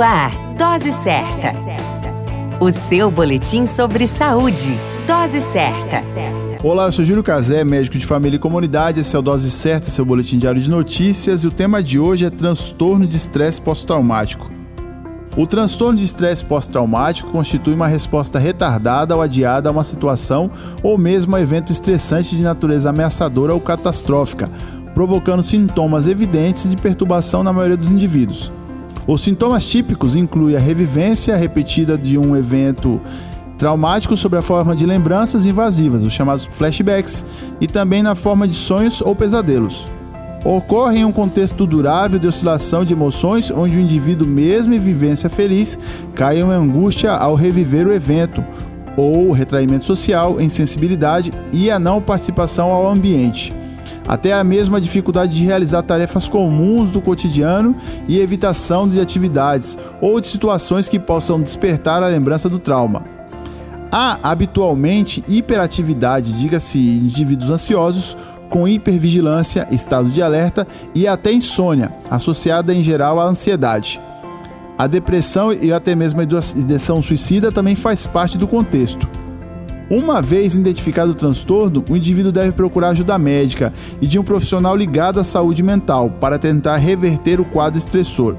Ar, Dose Certa. O seu boletim sobre saúde. Dose Certa. Olá, eu sou Júlio Cazé, médico de família e comunidade. Esse é o Dose Certa, seu boletim diário de notícias. E o tema de hoje é transtorno de estresse pós-traumático. O transtorno de estresse pós-traumático constitui uma resposta retardada ou adiada a uma situação ou mesmo a evento estressante de natureza ameaçadora ou catastrófica, provocando sintomas evidentes de perturbação na maioria dos indivíduos. Os sintomas típicos incluem a revivência repetida de um evento traumático sob a forma de lembranças invasivas, os chamados flashbacks, e também na forma de sonhos ou pesadelos. Ocorre em um contexto durável de oscilação de emoções, onde o indivíduo, mesmo em vivência feliz, cai em angústia ao reviver o evento, ou retraimento social, insensibilidade e a não participação ao ambiente até a mesma dificuldade de realizar tarefas comuns do cotidiano e evitação de atividades ou de situações que possam despertar a lembrança do trauma. Há habitualmente hiperatividade, diga-se indivíduos ansiosos, com hipervigilância, estado de alerta e até insônia, associada em geral à ansiedade. A depressão e até mesmo a ideação suicida também faz parte do contexto. Uma vez identificado o transtorno, o indivíduo deve procurar ajuda médica e de um profissional ligado à saúde mental para tentar reverter o quadro estressor.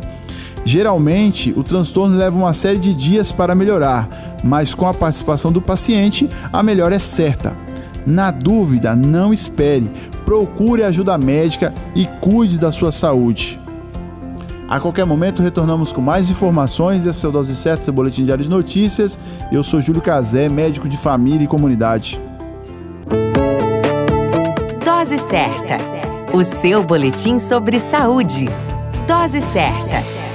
Geralmente, o transtorno leva uma série de dias para melhorar, mas com a participação do paciente, a melhora é certa. Na dúvida, não espere, procure ajuda médica e cuide da sua saúde. A qualquer momento retornamos com mais informações. Esse é o Dose Certa, seu boletim diário de notícias. Eu sou Júlio Cazé, médico de família e comunidade. Dose Certa, o seu boletim sobre saúde. Dose Certa.